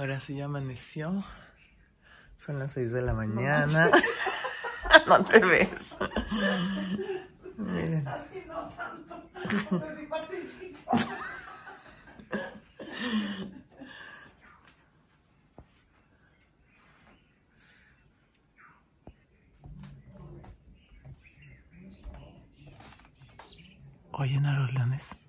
Ahora sí ya amaneció. Son las 6 de la mañana. No, te ves. Miren. Así no tanto. Pero sí participo. Oyen a los leones.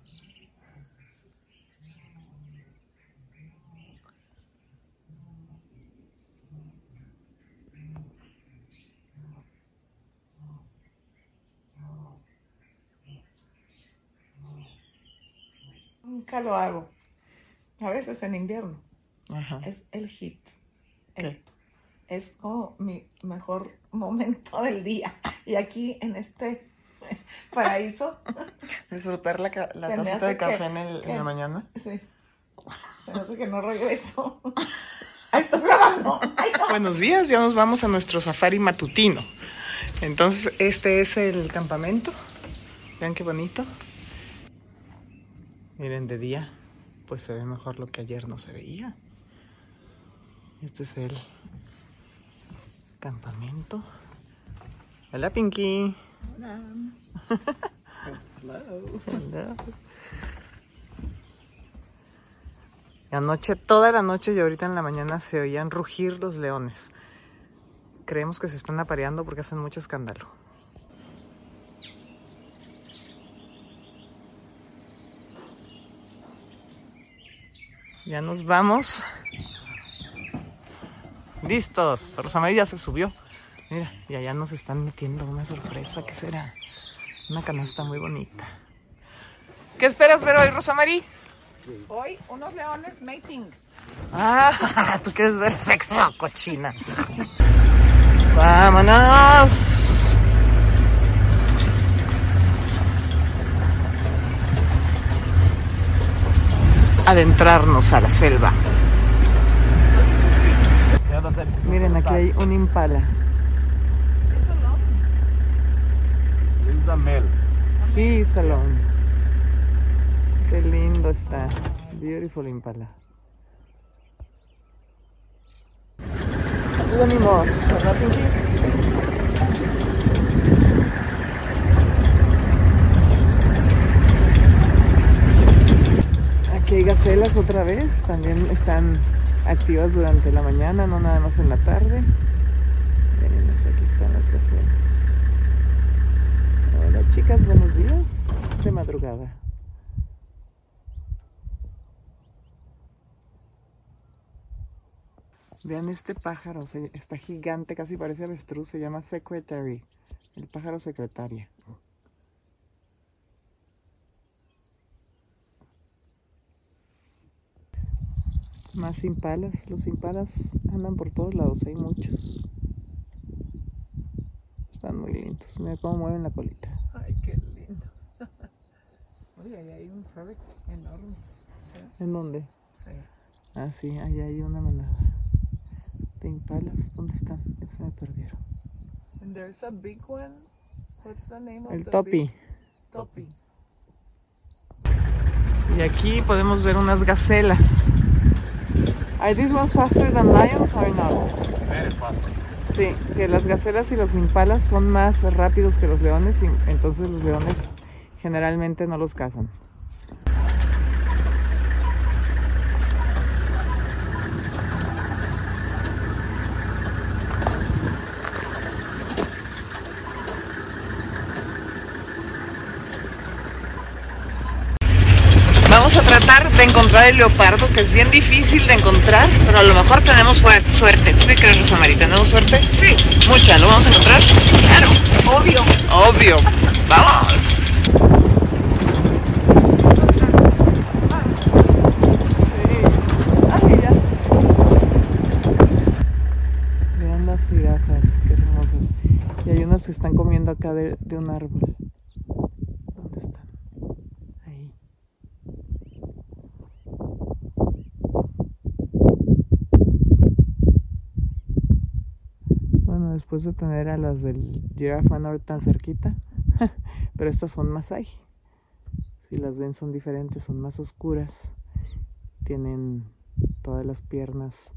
Nunca lo hago. A veces en invierno. Ajá. Es el hit. Esto. Es como mi mejor momento del día. Y aquí en este paraíso, Disfrutar la, la tacita de café que- en, el- en la mañana. sí. Se me hace que no regreso. Ahí estás grabando. Ay, no. Buenos días, ya nos vamos a nuestro safari matutino. Entonces, este es el campamento. Vean qué bonito. Miren, de día, pues se ve mejor lo que ayer no se veía. Este es el campamento. Hola, Pinky. Hello. Y Anoche, toda la noche y ahorita en la mañana se oían rugir los leones. Creemos que se están apareando porque hacen mucho escándalo. Ya nos vamos. Listos. Rosa María ya se subió. Mira, y allá nos están metiendo una sorpresa. ¿Qué será? Una canasta muy bonita. ¿Qué esperas ver hoy, Rosa María? Hoy unos leones mating. Ah, tú quieres ver sexo, cochina. Vámonos. Adentrarnos a la selva. Miren, aquí hay un impala. She's alone. Qué lindo está. Beautiful impala. Venimos. Aquí hay gacelas otra vez. También están activas durante la mañana, no nada más en la tarde. Miren, aquí están las gacelas. Hola chicas, buenos días. De madrugada. Vean este pájaro, está gigante, casi parece avestruz, se llama Secretary, el pájaro secretaria. Más impalas, los impalas andan por todos lados, hay muchos. Están muy lindos, mira cómo mueven la colita. Ay, qué lindo. Oye, ahí hay un rabbit enorme. ¿En dónde? Sí. Ah, sí, allá hay una manada. ¿De impalas? ¿Dónde están? Ya se me perdieron. And there's a big one. What's the name of El the topi. big- Topi. Y aquí podemos ver unas gacelas. Are these ones faster than lions or not? Very fast. Sí, que las gacelas y los impalas son más rápidos que los leones y entonces los leones generalmente no los cazan. Vamos a tratar de encontrar el leopardo, que es bien difícil de encontrar, pero a lo mejor tenemos suerte. ¿Tú qué crees, Rosa María? ¿Tenemos suerte? Sí. Mucha, ¿lo vamos a encontrar? Claro. Obvio. Obvio. ¡Vamos! Vean las jirafas, qué hermosas. Y hay unas que están comiendo acá de, de un árbol. ¿Dónde están? Ahí. De tener a las del Giraffe Manor tan cerquita, pero estas son Masai. Si las ven son diferentes, son más oscuras. Tienen todas las piernas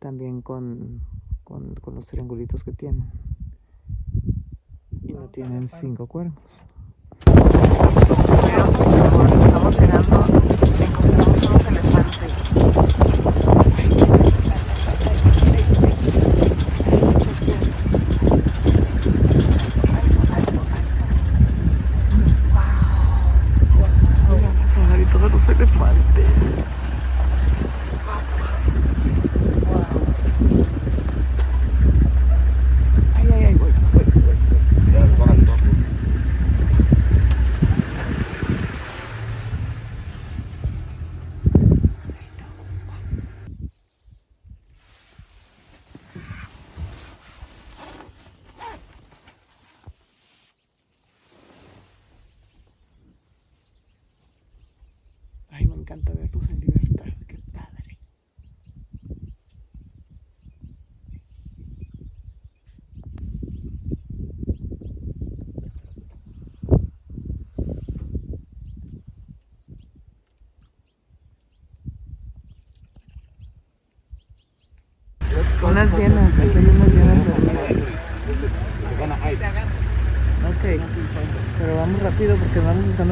también con, con, con los triangulitos que tienen. Y no tienen cinco cuernos. Veamos, estamos llegando, encontramos unos elefantes. Vamos a ver y todos los elefantes. Ay, ay, ay, voy, voy, voy. Ay, me encanta verlos en libertad, qué padre. Unas llenas, aquí hay unas llenas dormidas. Ok, pero vamos rápido porque vamos buscando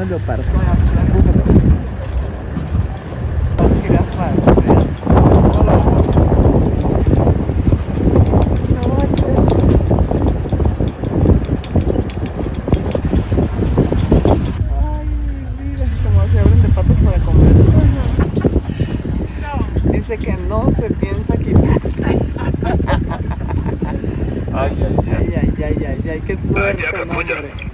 el leopardo. Las jirafas. Ay, mira cómo se abren de patas para comer. Dice que no se piensa quitar. Ay, ay, ay. Ay, ay, ay, ay, ay, qué suerte, hombre.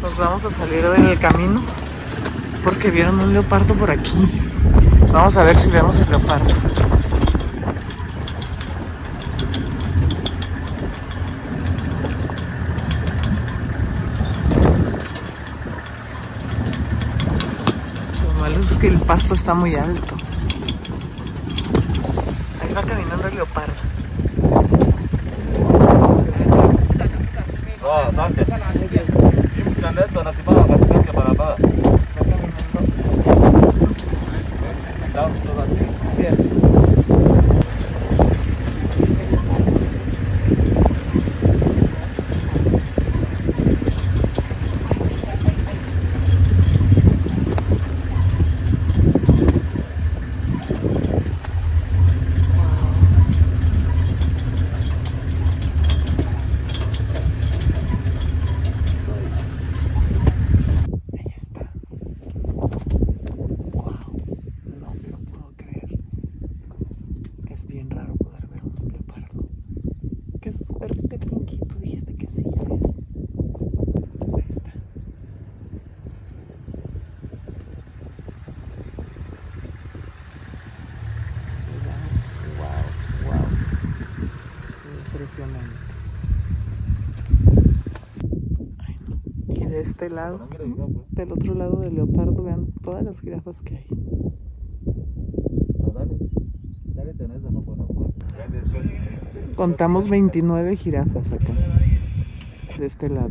Nos vamos a salir del camino porque vieron un leopardo por aquí. Vamos a ver si vemos el leopardo. Lo malo es que el pasto está muy alto. Ahí va caminando el leopardo. Oh, asante. Imsan esto, nasi pa, katikan ke para pa. Va caminando. Down to that thing. Bien. Ahí está. Wow. No me lo puedo creer. Es bien raro poder ver un leopardo. Qué suerte, Pinky. Tú dijiste que sí, ya ves. Ahí está. Wow, wow. Impresionante. Ay, no. Y de este lado, del otro lado del leopardo, vean todas las jirafas que hay. La buena Contamos 29 jirafas acá, de este lado.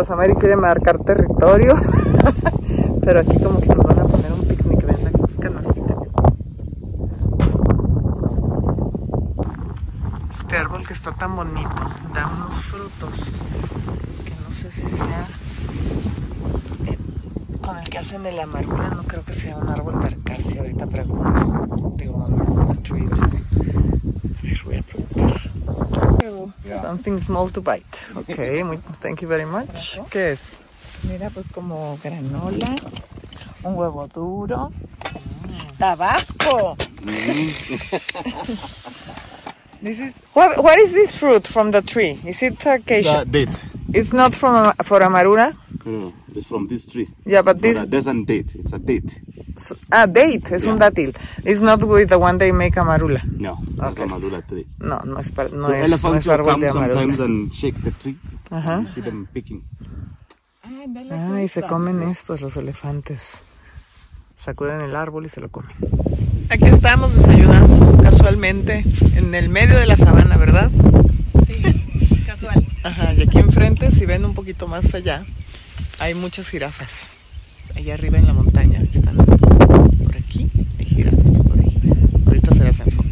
Rosamary quiere marcar territorio. Pero aquí como que nos van a poner un picnic, ven la canastita. Este árbol que está tan bonito da unos frutos que no sé si sea eh, con el que hacen de la amargura, no creo que sea un árbol de acacia, ahorita pregunto. Digo, un Something small to bite. Ok, muy- thank you very much. ¿Qué es? Mira, pues como granola, un huevo duro, tabasco. Mm. This is what? What is this fruit from the tree? Is it acacia? The date. It's not from Ama- for amarura. No, it's from this tree. Yeah, but this that doesn't date. It's a date. Ah date es un dátil. It's not with the one they make amarula. No, Okay. tree. No, no es para- no so es, no es will árbol come de sometimes amarula. and shake the tree. Ajá. You see them picking. Ay, dale Ay, se comen estos los elefantes. Sacuden el árbol y se lo comen. Aquí estamos desayunando casualmente en el medio de la sabana, ¿verdad? Sí, casual. Ajá, y aquí enfrente, si ven un poquito más allá, hay muchas jirafas. Allá arriba en la montaña están por aquí, hay jirafas por ahí. Ahorita se las enfoco.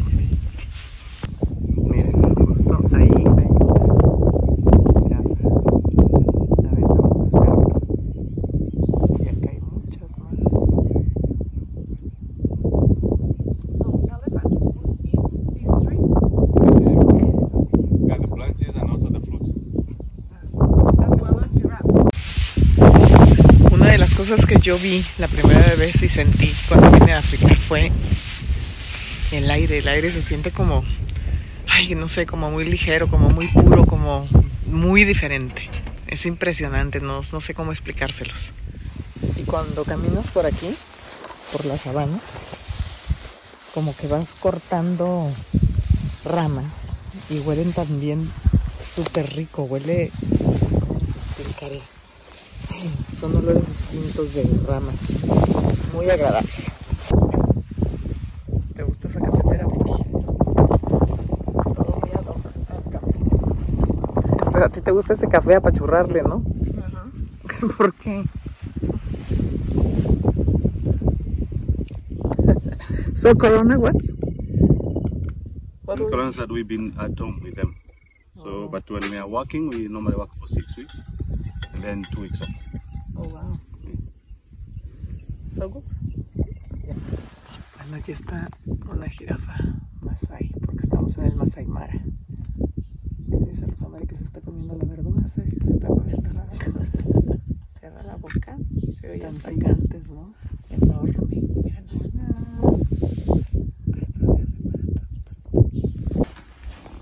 Miren, justo ahí hay una jirafa. A ver, vamos a hacerlo. Y acá hay muchas más. So elephants would eat this tree Yeah, the branches and also the fruits. as well as giraffes. Una de las cosas que yo vi la primera vez y sentí cuando vine a África fue el aire. El aire se siente como, ay, no sé, como muy ligero, como muy puro, como muy diferente. Es impresionante, no, sé cómo explicárselos. Y cuando caminas por aquí, por la sabana, como que vas cortando ramas y huelen también súper rico, huele, ¿cómo les explicaré? Son olores distintos de ramas. Muy agradable. ¿Te gusta esa cafetera, Vicky? Todo muy ad hoc. Pero a ti te gusta ese café apachurrarle, ¿no? Ajá. ¿Por qué? so Corona, what? Some Corans that we've been at home with them. So, Oh. but when we are working, we normally work for six weeks and then two weeks off. Bueno, aquí está una jirafa Masai, porque estamos en el Masai Mara. Dice Rosamari que se está comiendo la verdura. Se está comiendo la verdura. Cierra la boca. Se oye Tan hasta picantes, ¿no? enorme. Mira.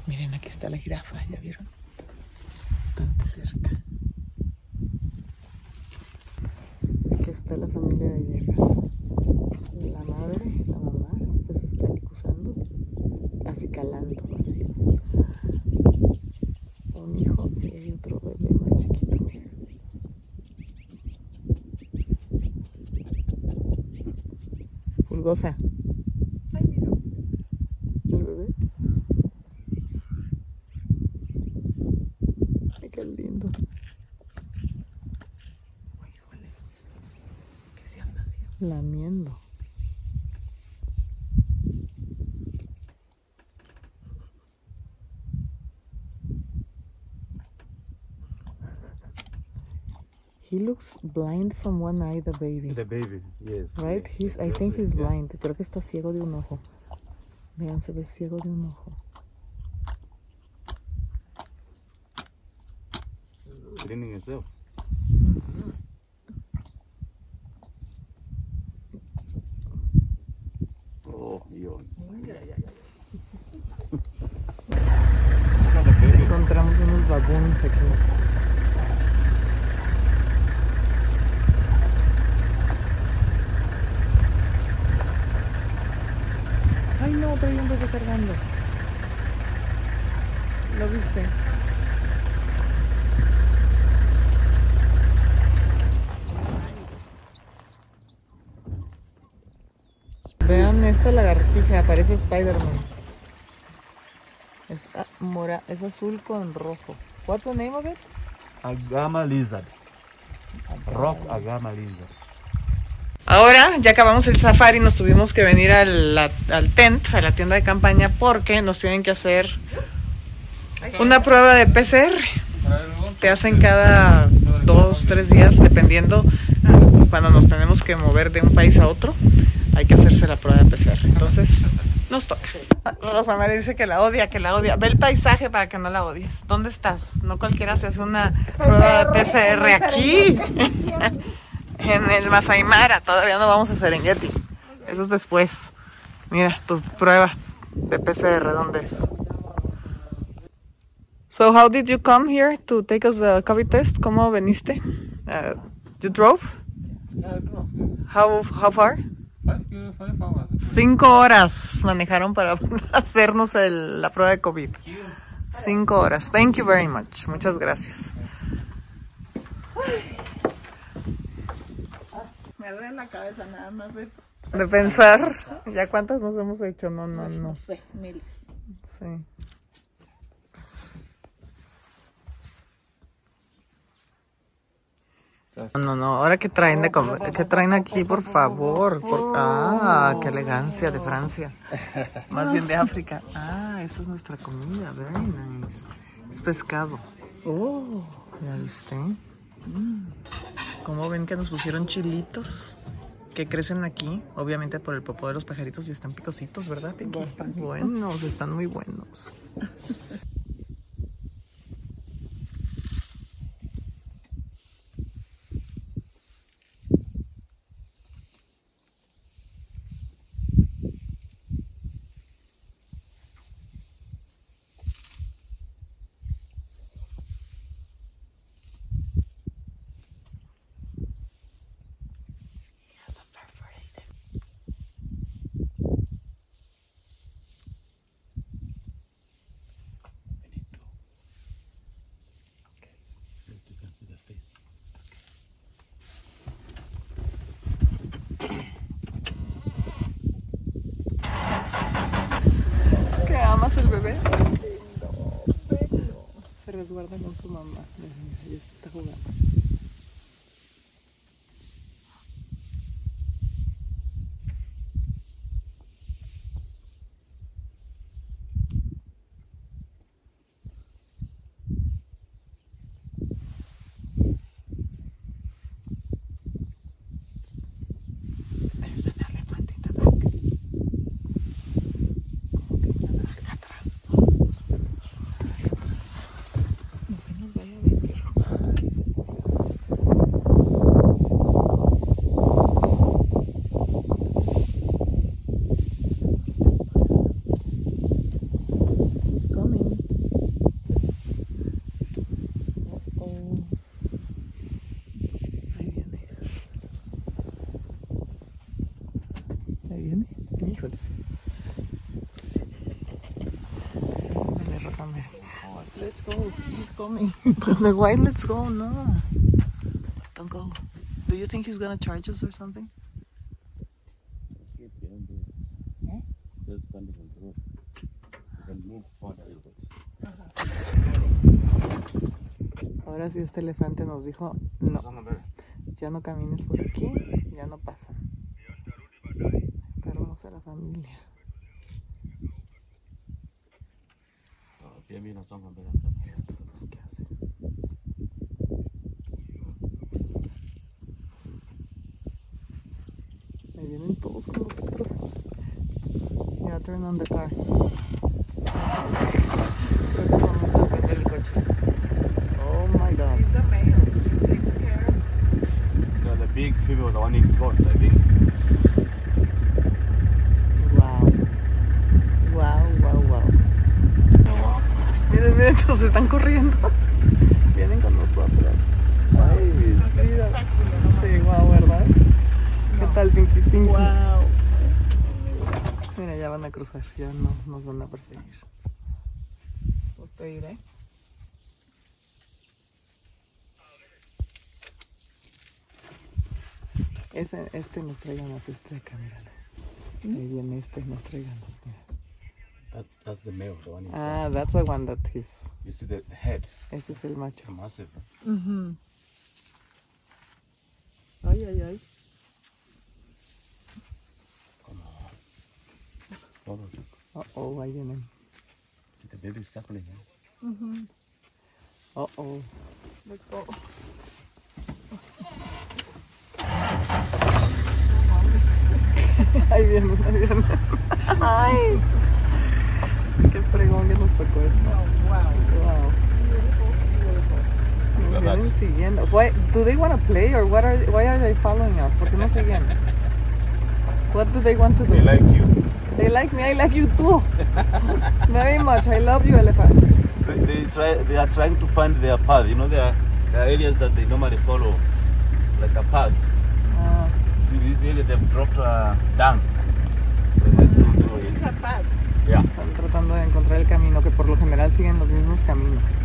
Miren, aquí está la jirafa, ¿ya vieron? Bastante cerca. Aquí está la familia de hierbas. La madre, la mamá, que se está acusando, acicalando más bien. Un hijo y hay otro bebé más chiquito. miren. Fulgosa, Ay, mira. el bebé. Ay, qué lindo. Ay, híjole. ¿Qué se anda haciendo? Lamiendo. He looks blind from one eye, the baby. The baby, yes. Right? He's, I think he's blind. Creo que está ciego de un ojo. Vean, se ve ciego de un ojo. Cleaning himself. Oh, yawn. Encontramos unos baboons aquí. Un. ¿Lo viste? Vean esa lagartija, parece Spider-Man. Es, ah, mora, es azul con rojo. What's the name of it? Agama lizard. Rock agama lizard. Ahora ya acabamos el safari, nos tuvimos que venir al, la- al tent, a la tienda de campaña, porque nos tienen que hacer una prueba de PCR. Te hacen cada dos, tres días, dependiendo cuando nos tenemos que mover de un país a otro, hay que hacerse la prueba de PCR. Entonces, nos toca. Rosa María dice que la odia, que la odia. Ve el paisaje para que no la odies. ¿Dónde estás? No cualquiera se hace una prueba de PCR aquí. En el Masai Mara, todavía no vamos a Serengeti. Eso es después. Mira, tu prueba de PCR, ¿dónde es? So, how did you come here to take us the COVID test? ¿Cómo veniste? Uh, you drove? How, how far? uh. Cinco horas manejaron para hacernos el- la prueba de COVID. Cinco horas. Thank you very much. Muchas gracias. Me duele la cabeza nada más de, De pensar, ¿ya cuántas nos hemos hecho? No, no, no no. sé, miles. Sí. No, no. Ahora que traen de comer, que traen aquí, por favor. Por- ah, qué elegancia de Francia. Más bien de África. Ah, esta es nuestra comida. Very nice. Es pescado. Oh, ¿ya viste? Mm. ¿Cómo ven que nos pusieron chilitos? Que crecen aquí, obviamente por el popó de los pajaritos y están picositos, ¿verdad? Pinky? Buenos, están muy buenos. ¿Qué amas el bebé? Se resguarda con su mamá. Está jugando. There's an elephant in the back. Atrás. Atrás. No se nos vaya a venir. It's coming. Uh-oh. Ahí viene. Ahí viene. Híjoles. Dale, Rosa Mary. Let's go. He's coming. The white, let's go. No. Don't go. Do you think he's gonna charge us or something? Eh? Ahora sí este elefante nos dijo, no, ya no camines por aquí, ya no pasan. Está hermosa la familia. Ah, bien, bien, son a ver. Estos dos que hacen. Vienen todos con nosotros. Ya turn on the car. Creo que vamos a prender el coche. Oh my god. He's the male. He takes care. The, the big female, the one in front, I think. Wow. Wow, wow, wow. Miren, miren, nos están corriendo. Vienen con nosotros. Ay, mira. Sí, wow, ¿verdad? ¿Qué tal, Pinky Pinky? Wow. Mira, ya van a cruzar, ya no nos van a perseguir. Pues te diré. Ese, este nos trae ganas, este de acá, mira. Ahí viene este, nos trae ganas, mira. That's that's the male, the one in Ah, that's the one that is. You see the, head? Ese es el macho. It's massive. Ay, ay, ay. On. Hold on. Oh, oh, ahí vienen. See the baby suckling. Eh? Oh, oh. Let's go. Ahí vienen, ahí vienen. Ay. Qué fregón que nos tocó esto. Wow. Nos vienen siguiendo. Why, do they want to play or what are, why are they following us? ¿Por qué nos siguen? What do they want to do? They like you. They like me, I like you too. Very much. I love you, elephants. They, they try. They are trying to find their path. You know, there are, there are areas that they normally follow, like a path. Ah, See this area they've dropped uh, down. This is a path. Yeah. están tratando de encontrar el camino, que por lo general siguen los mismos caminos.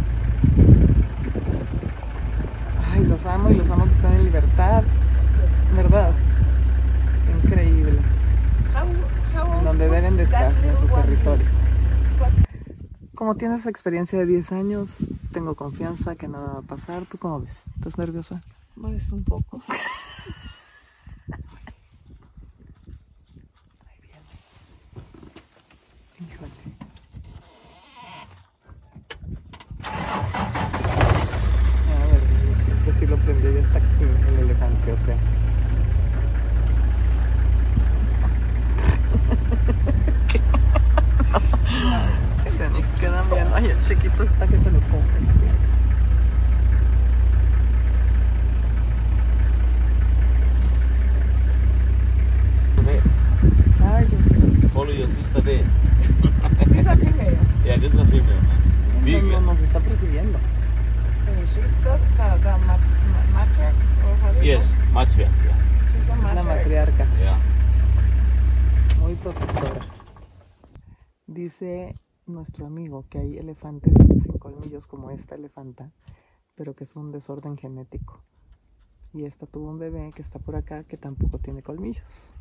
Ay, los amo y los amo que están en libertad. ¿Verdad? Increíble. Donde deben de estar, en su territorio. Como tienes experiencia de 10 años, tengo confianza que nada va a pasar. ¿Tú cómo ves? ¿Estás nerviosa? Pues un poco. Híjole. A ver, siempre sí lo prendió ya está aquí el elefante, o sea. Se nos quedan viendo. Ay, el chiquito está que te lo comes. Follow your sister there. This is a female. Yeah, this is a female. No, Big. no, nos está persiguiendo. So she's the, the, the mat, matriarch, or how do you Yes, matriarch. Yeah. call it? She's a La matriarch. matriarca. yeah. muy protectora. Dice nuestro amigo que hay elefantes sin colmillos como esta elefanta, pero que es un desorden genético. Y esta tuvo un bebé que está por acá que tampoco tiene colmillos.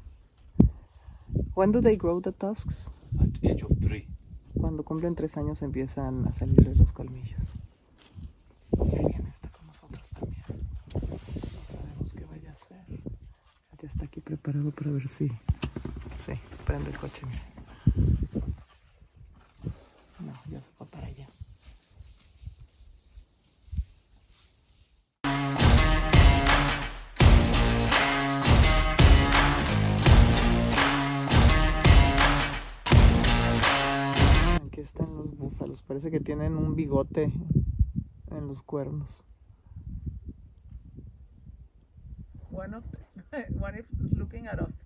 When do they grow the tusks? At age of three. Cuando cumplen tres años empiezan a salir los colmillos. Y alguien está con nosotros también. No sabemos qué vaya a hacer. Ya está aquí preparado para ver si. Sí, prende el coche, mira. Están los búfalos. Parece que tienen un bigote en los cuernos. One of one is looking at us.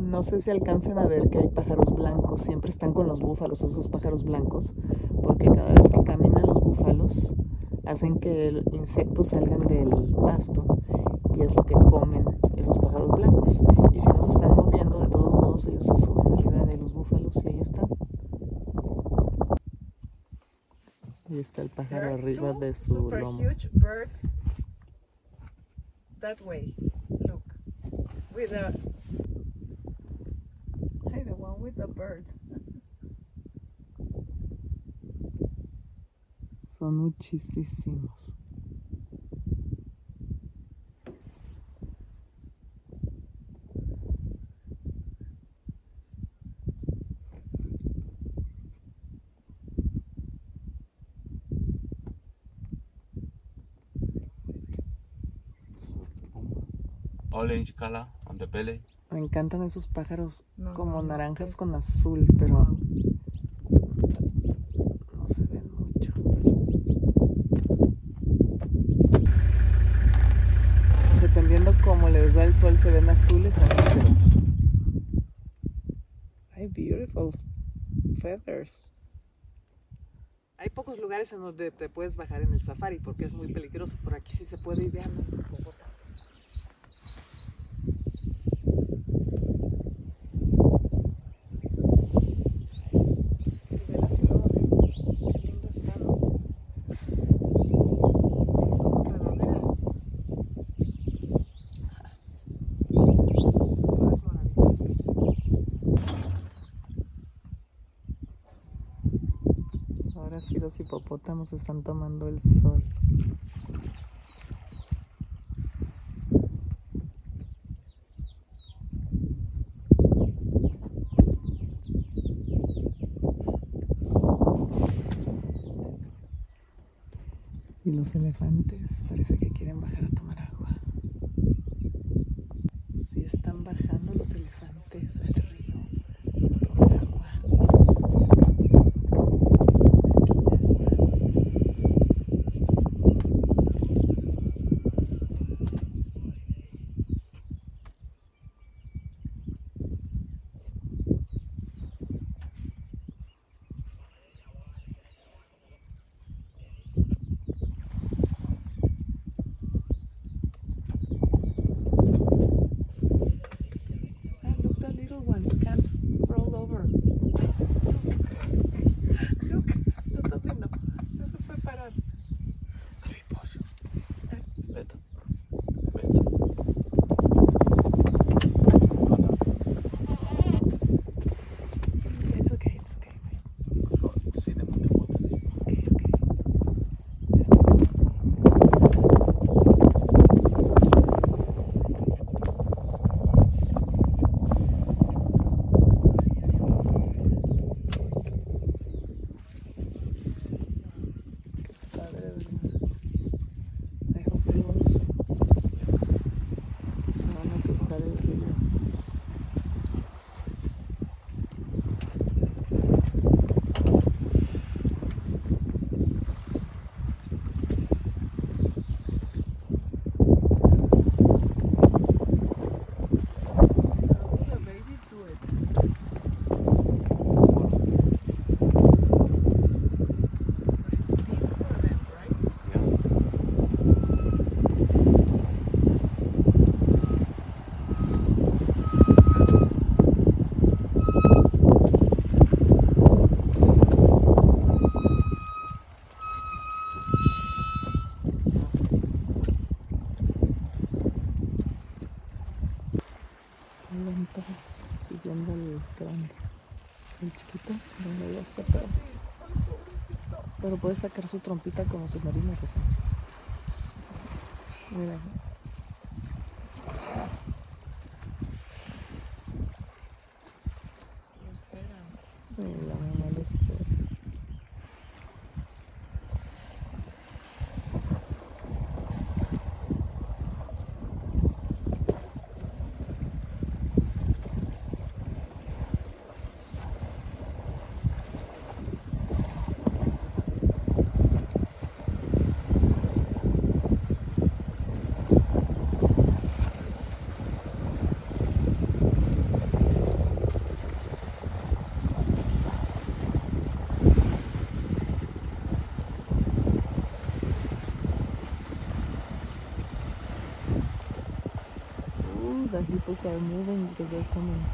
No sé si alcancen a ver que hay pájaros blancos. Siempre están con los búfalos, esos pájaros blancos, porque cada vez que caminan los búfalos hacen que el- insectos salgan del pasto y es lo que comen esos pájaros blancos. Y si no se están moviendo, de todos modos ellos se suben arriba de los búfalos y ahí están. Ahí está el pájaro arriba de su super lomo. huge birds that way. Look, with a hey, the one with the bird. Son muchísimos. Orange color on the belly. Me encantan esos pájaros No, como no, no, naranjas con azul, pero no se ven mucho. Dependiendo cómo les da el sol, se ven azules o negros. Hay beautiful feathers. Hay pocos lugares en donde te puedes bajar en el safari porque es muy peligroso. Por aquí sí se puede ir vean Ahora sí los hipopótamos están tomando el sol. Elefantes. Parece que quieren bajar a tomar el chiquito. Pero puede sacar su trompita como submarino. Mira. Sí, la mamá lo espera. The hippos are moving because they're coming.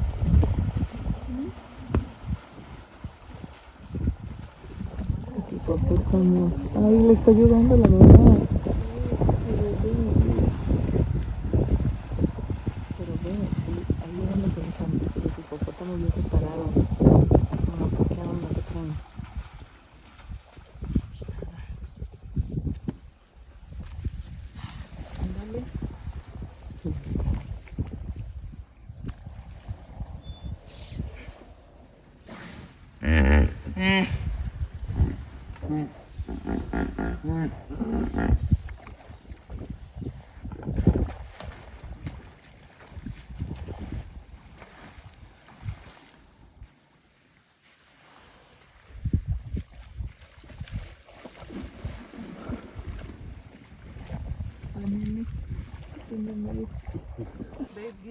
Los hipopótamos. Ay, le está ayudando la mamá. Pero bueno, ahí- ahí van los elefantes y los hipopótamos ya se pararon. Como, ¿qué onda? ¿Qué traen? Ándale. Pues, They give birth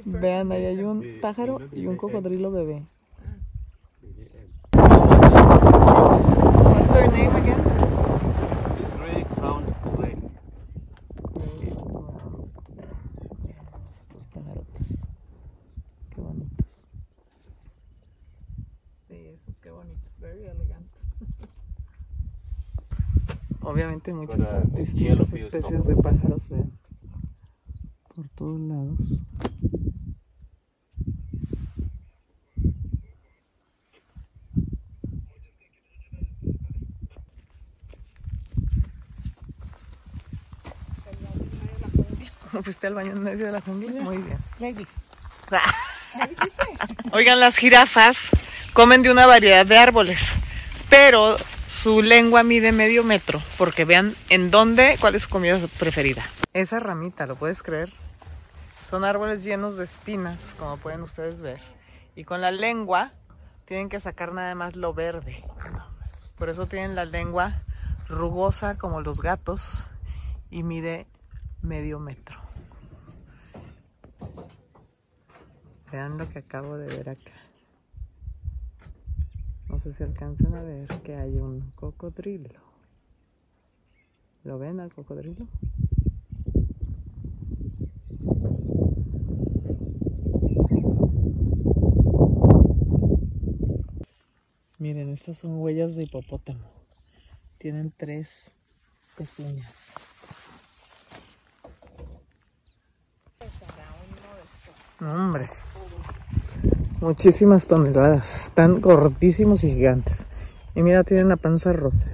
Vean, ahí hay un pájaro y un cocodrilo bebé. Muchas distintas especies de pájaros, vean. Por todos lados. ¿Fuiste al baño en medio de la jungla? Muy bien. Ah. Oigan, las jirafas comen de una variedad de árboles, pero su lengua mide medio metro, porque vean en dónde, cuál es su comida preferida. Esa ramita, ¿lo puedes creer? Son árboles llenos de espinas, como pueden ustedes ver. Y con la lengua tienen que sacar nada más lo verde. Por eso tienen la lengua rugosa como los gatos y mide medio metro. Vean lo que acabo de ver acá. Sé si alcancen a ver que hay un cocodrilo. ¿Lo ven al cocodrilo? Miren, estas son huellas de hipopótamo. Tienen tres pezuñas. Hombre. Muchísimas toneladas. Están gordísimos y gigantes. Y mira, tienen la panza rosa.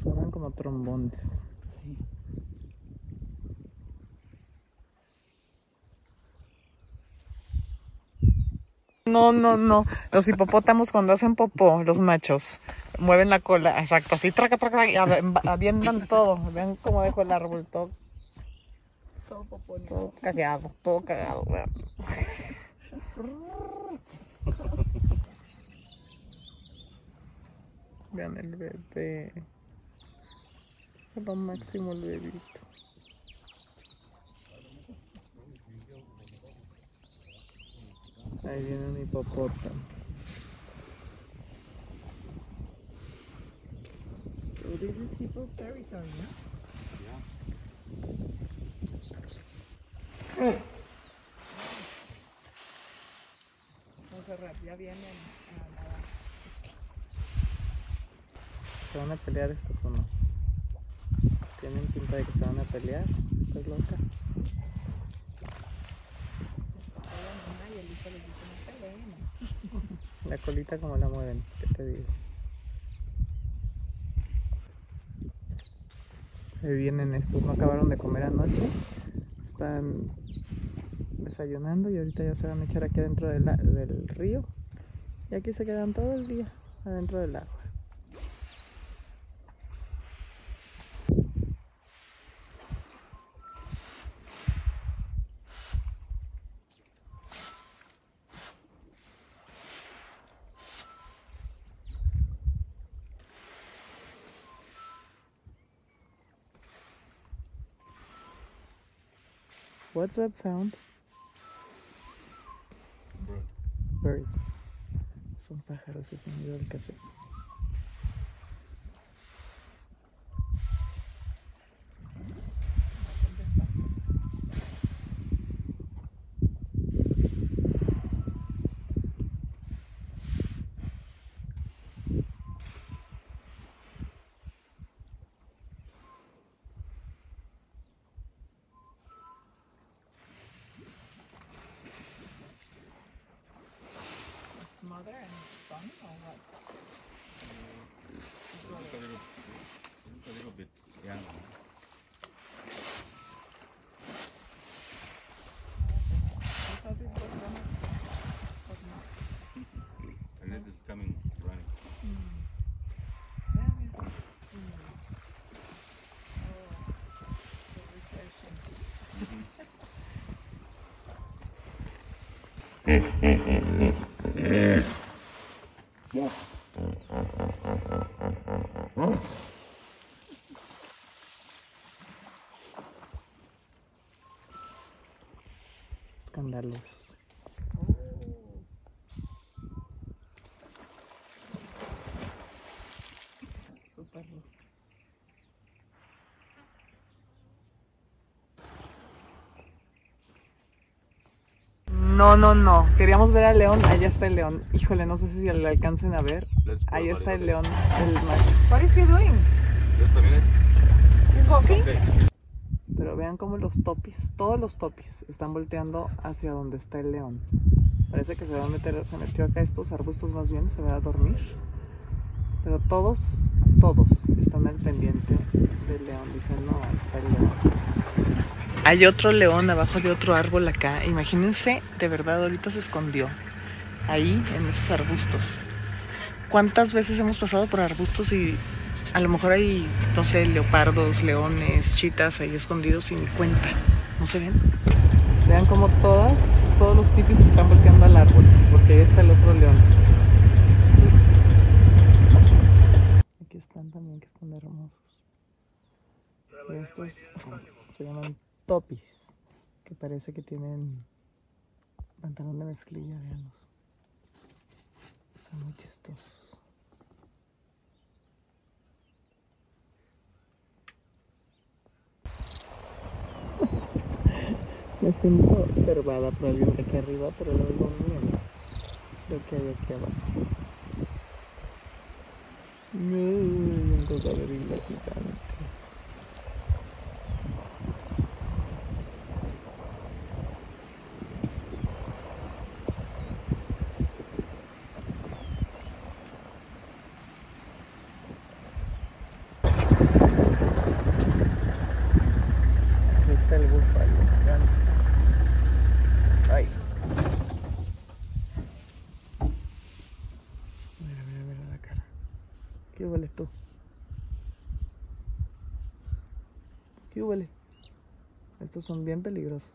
Suenan como trombones. No, no, no. Los hipopótamos cuando hacen popó, los machos, mueven la cola, exacto, así traca, traca, y av- avientan todo. Vean cómo dejo el árbol, todo, todo cagado, todo cagado. vean. Vean el bebé. Es lo máximo el bebito. Ahí viene un hipopótamo. So this is people's territory, ¿no? Monserrat, ya vienen a nadar. ¿Se van a pelear estos o no? Tienen pinta de que se van a pelear. ¿Estás loca? La colita como la mueven, ¿qué te digo? Ahí vienen estos, no acabaron de comer anoche. Están desayunando y ahorita ya se van a echar aquí adentro del río. Y aquí se quedan todo el día adentro del agua. What's that sound? Bird. Son pájaros, es un sonido del cassette. And son or what? A little, a little bit young. I thought this was one but not. Unless it's coming running. Yeah, yeah. Mm. Oh, No, no, no. Queríamos ver al león. Allá está el león. Híjole, no sé si le alcancen a ver. Ahí está el león, el. What is he doing? He's walking? Pero vean cómo los topis, todos los topis, están volteando hacia donde está el león. Parece que se va a meter, se metió acá estos arbustos más bien, se va a dormir. Pero todos, todos están al pendiente del león. Dicen, no, ahí está el león. Hay otro león abajo de otro árbol acá. Imagínense, de verdad, ahorita se escondió. Ahí, en esos arbustos. ¿Cuántas veces hemos pasado por arbustos y a lo mejor hay, no sé, leopardos, leones, chitas ahí escondidos sin cuenta? ¿No se ven? Vean como todas, todos los tipis están volteando al árbol, porque ahí está el otro león. Aquí están también, que están hermosos. Y estos se llaman topis, que parece que tienen pantalón de mezclilla, veanlos. Están muy chistosos. Me siento observada por alguien de aquí arriba, pero lo veo bien. Lo que hay aquí abajo. No, un cocodrilo gigante. Ahí está el búfalo. vean. Ay. Mira, mira, mira la cara. ¿Qué huele tú? ¿Qué huele? Estos son bien peligrosos.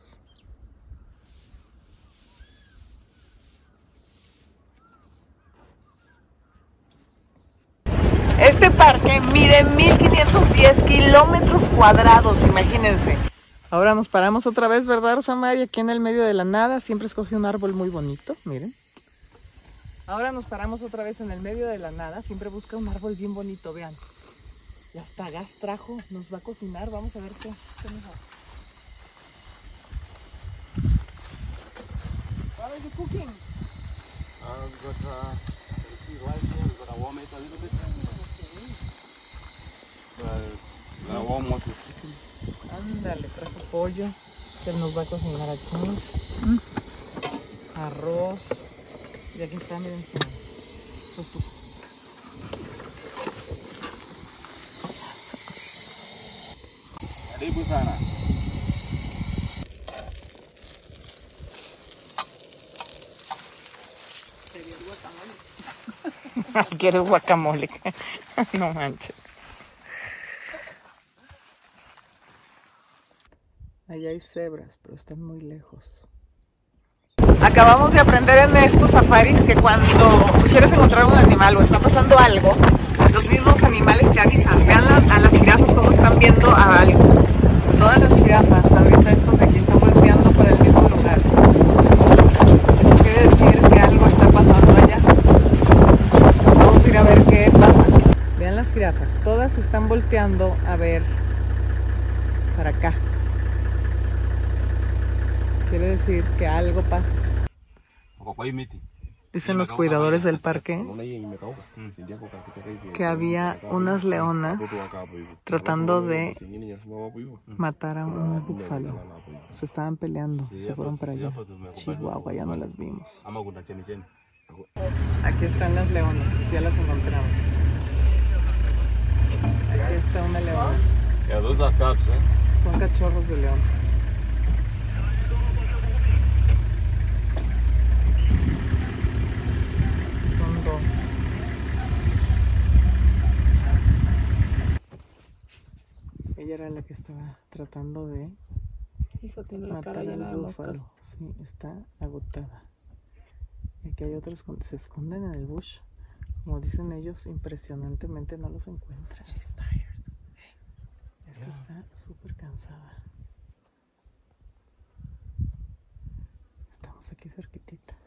Este parque mide 1510 kilómetros cuadrados, imagínense. Ahora nos paramos otra vez, ¿verdad, Rosa María? Aquí en el medio de la nada. Siempre escoge un árbol muy bonito, miren. Ahora nos paramos otra vez en el medio de la nada. Siempre busca un árbol bien bonito, vean. Y hasta gas trajo, nos va a cocinar. Vamos a ver qué. qué nos hace. What are you cooking? Uh, we've got uh, rice here. We've got to warm it a little bit. Uh, we're gonna warm what with chicken. Ándale, trajo pollo que nos va a cocinar aquí. Arroz. Y aquí está, miren su, su Karibu sana. Quiero guacamole. no manches. Allá hay cebras, pero están muy lejos. Acabamos de aprender en estos safaris que cuando quieres encontrar un animal o está pasando algo, los mismos animales te avisan. Vean a las jirafas cómo están viendo a algo. Todas las jirafas, ahorita estos de aquí están volteando por el mismo lugar. Eso quiere decir que algo está pasando allá. Vamos a ir a ver qué pasa. Vean las jirafas, todas están volteando a ver para acá. Quiere decir que algo pasa. Dicen los cuidadores del parque que había unas leonas tratando de matar a un búfalo. Se estaban peleando, se fueron para allá. Chihuahua, ya no las vimos. Aquí están las leonas, ya las encontramos. Aquí está una leona. Eh? Son cachorros de león. Ella era la que estaba tratando de Hijo, tiene la matar cara al búfalo. Sí, está agotada. Y aquí hay otros que se esconden en el bush. Como dicen ellos, impresionantemente no los encuentran. Esta está súper cansada. Estamos aquí cerquitita.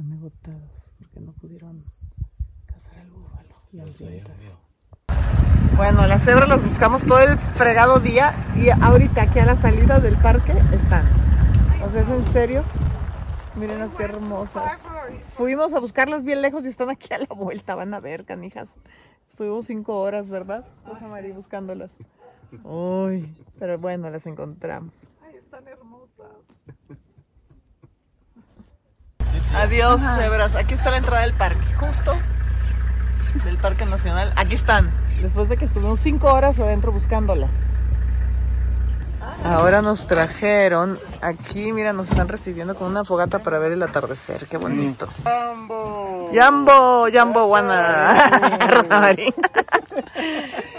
Están agotados porque no pudieron cazar al búfalo y hambrientas. Bueno, las cebras las buscamos todo el fregado día y ahorita aquí a la salida del parque están. O sea, es en serio. Miren las que hermosas. Fuimos a buscarlas bien lejos y están aquí a la vuelta. Van a ver, canijas. Estuvimos cinco horas, ¿verdad? Rosa María buscándolas. Uy, pero bueno, las encontramos. Ay, están hermosas. Adiós, cebras. Aquí está la entrada del parque, justo del Parque Nacional. Aquí están. Después de que estuvimos cinco horas adentro buscándolas. Ahora nos trajeron aquí, mira, nos están recibiendo con una fogata para ver el atardecer. Qué bonito. Jambo. Jambo, Jambo, Juana. Rosa María.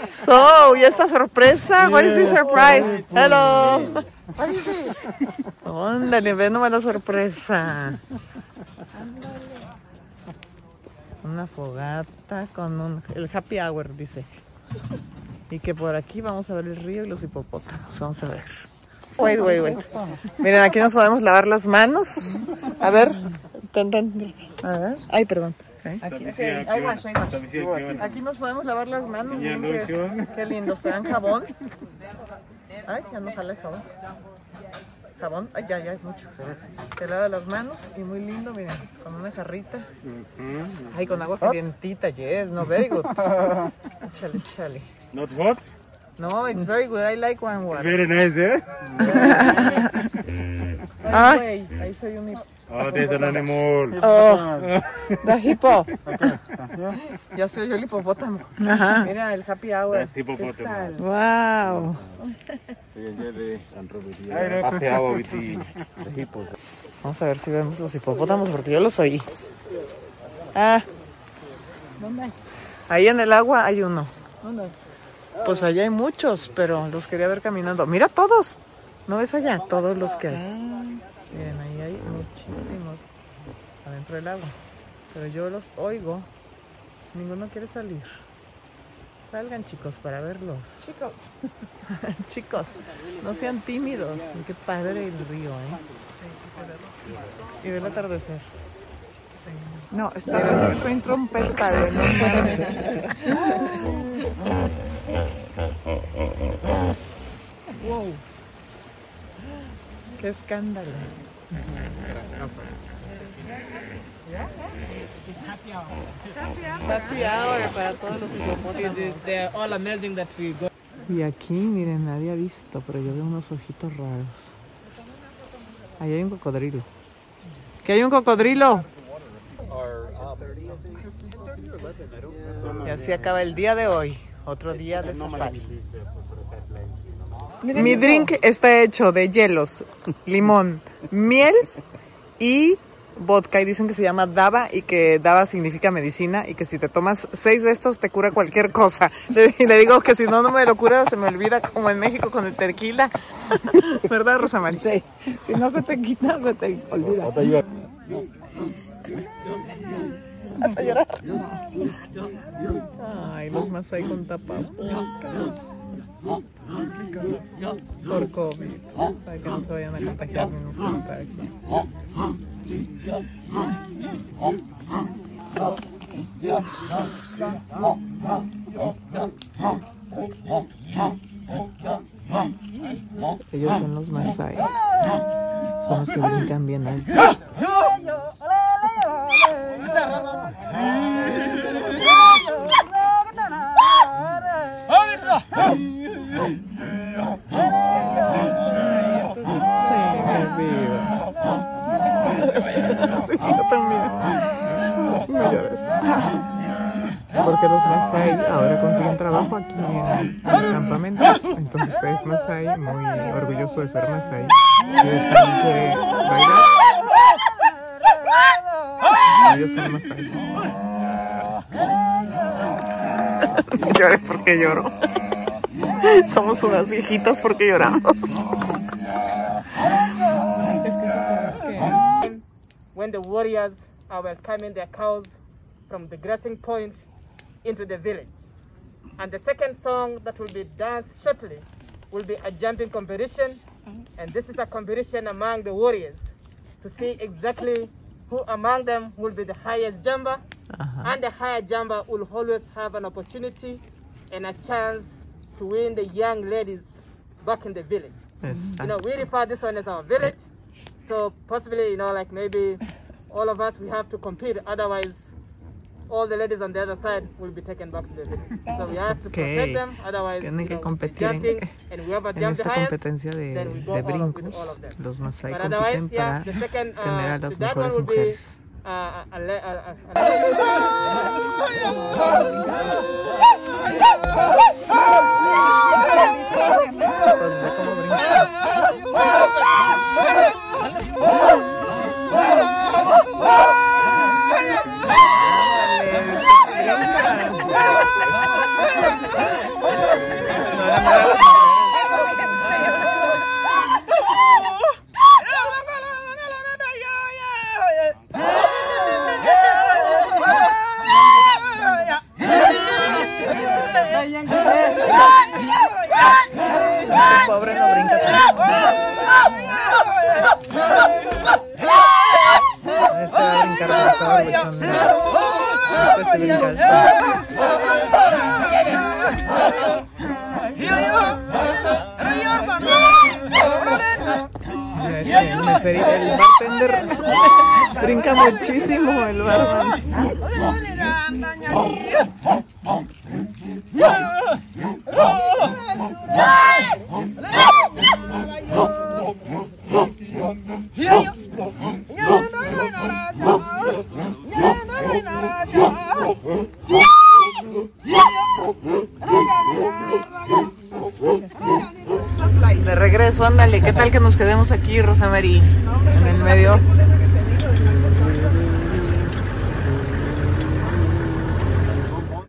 So, ¿y esta sorpresa? What is this surprise? Hello. Ándale, ve nomás la sorpresa. Una fogata con un, el happy hour, dice. Y que por aquí vamos a ver el río y los hipopótamos. Vamos a ver. Wait, wait, wait. Miren, aquí nos podemos lavar las manos. A ver. Tan, tan. A ver. Ay, perdón. Aquí, sí, ahí wash, ahí wash. Aquí nos podemos lavar las manos. qué, qué lindo. ¿Se dan jabón? Ay, ya no jala el jabón. Jabón, ay, ya, ya es mucho. Te lava las manos y muy lindo, miren, con una jarrita. Ay, con agua calientita, yes, no, very good. Chale, chale. Not hot? No, it's very good. I like one water. Very nice, eh? Ay, ahí soy un Oh, there's an animal. Oh, the hippo. Ya soy yo el hipopótamo. Mira el happy hour. ¿Qué tal? Wow. Happy hour with the, hippos. Vamos a ver si vemos los hipopótamos porque yo los oí. Ah. Ahí en el agua hay uno. Pues allá hay muchos, pero los quería ver caminando. Mira todos. ¿No ves allá? Todos los que hay. Miren, ahí hay muchísimos adentro del agua. Pero yo los oigo. Ninguno quiere salir. Salgan chicos para verlos. Chicos. chicos, no sean tímidos. Qué padre el río, ¿eh? Y ver el atardecer. No, vez entró, entró un padre, no. Wow. Qué escándalo. Happy hour para todos los. Y aquí, miren, nadie ha visto, pero yo veo unos ojitos raros. Ahí hay un cocodrilo. ¿Que hay un cocodrilo? Y así acaba el día de hoy. Otro día de safari. Mi drink está hecho de hielos, limón, miel y vodka. Y dicen que se llama Dava y que Dava significa medicina y que si te tomas seis de estos te cura cualquier cosa. Y le digo que si no, no me lo cura, se me olvida como en México con el tequila. ¿Verdad, Rosa María? Sí, si no se te quita, se te olvida. ¿Vas a llorar? Ay, los más ahí con tapabocas. Por COVID. Para que no se vayan a contagiar ni nos contagien. Ellos son los Masai. Son los que brincan bien alto. Sí, yo también. No llores. Porque los Masai ahora consiguen trabajo aquí en, los campamentos. Entonces es Masai, muy orgulloso de ser Masai. Y. Ellos son Masai. Llores porque lloro. Somos unas viejitas porque lloramos. When the warriors are welcoming their cows from the grazing point into the village. And the second song that will be danced shortly will be a jumping competition. And this is a competition among the warriors to see exactly who among them will be the highest jumper. Uh-huh. And the higher jumper will always have an opportunity and a chance to win the young ladies back in the village. Yes, You know, we refer this one as our village. So possibly, you know, like maybe all of us we have to compete. Otherwise, all the ladies on the other side will be taken back to the village. So we have to Okay. protect them. Otherwise, Tienen you que know, competir jumping, and whoever jumps the highest, de, then we go de all brincos, all of them. los Masai But otherwise, yeah, the second, uh, a that one will be uh, a, le- a, a, a aquí, Rosa María?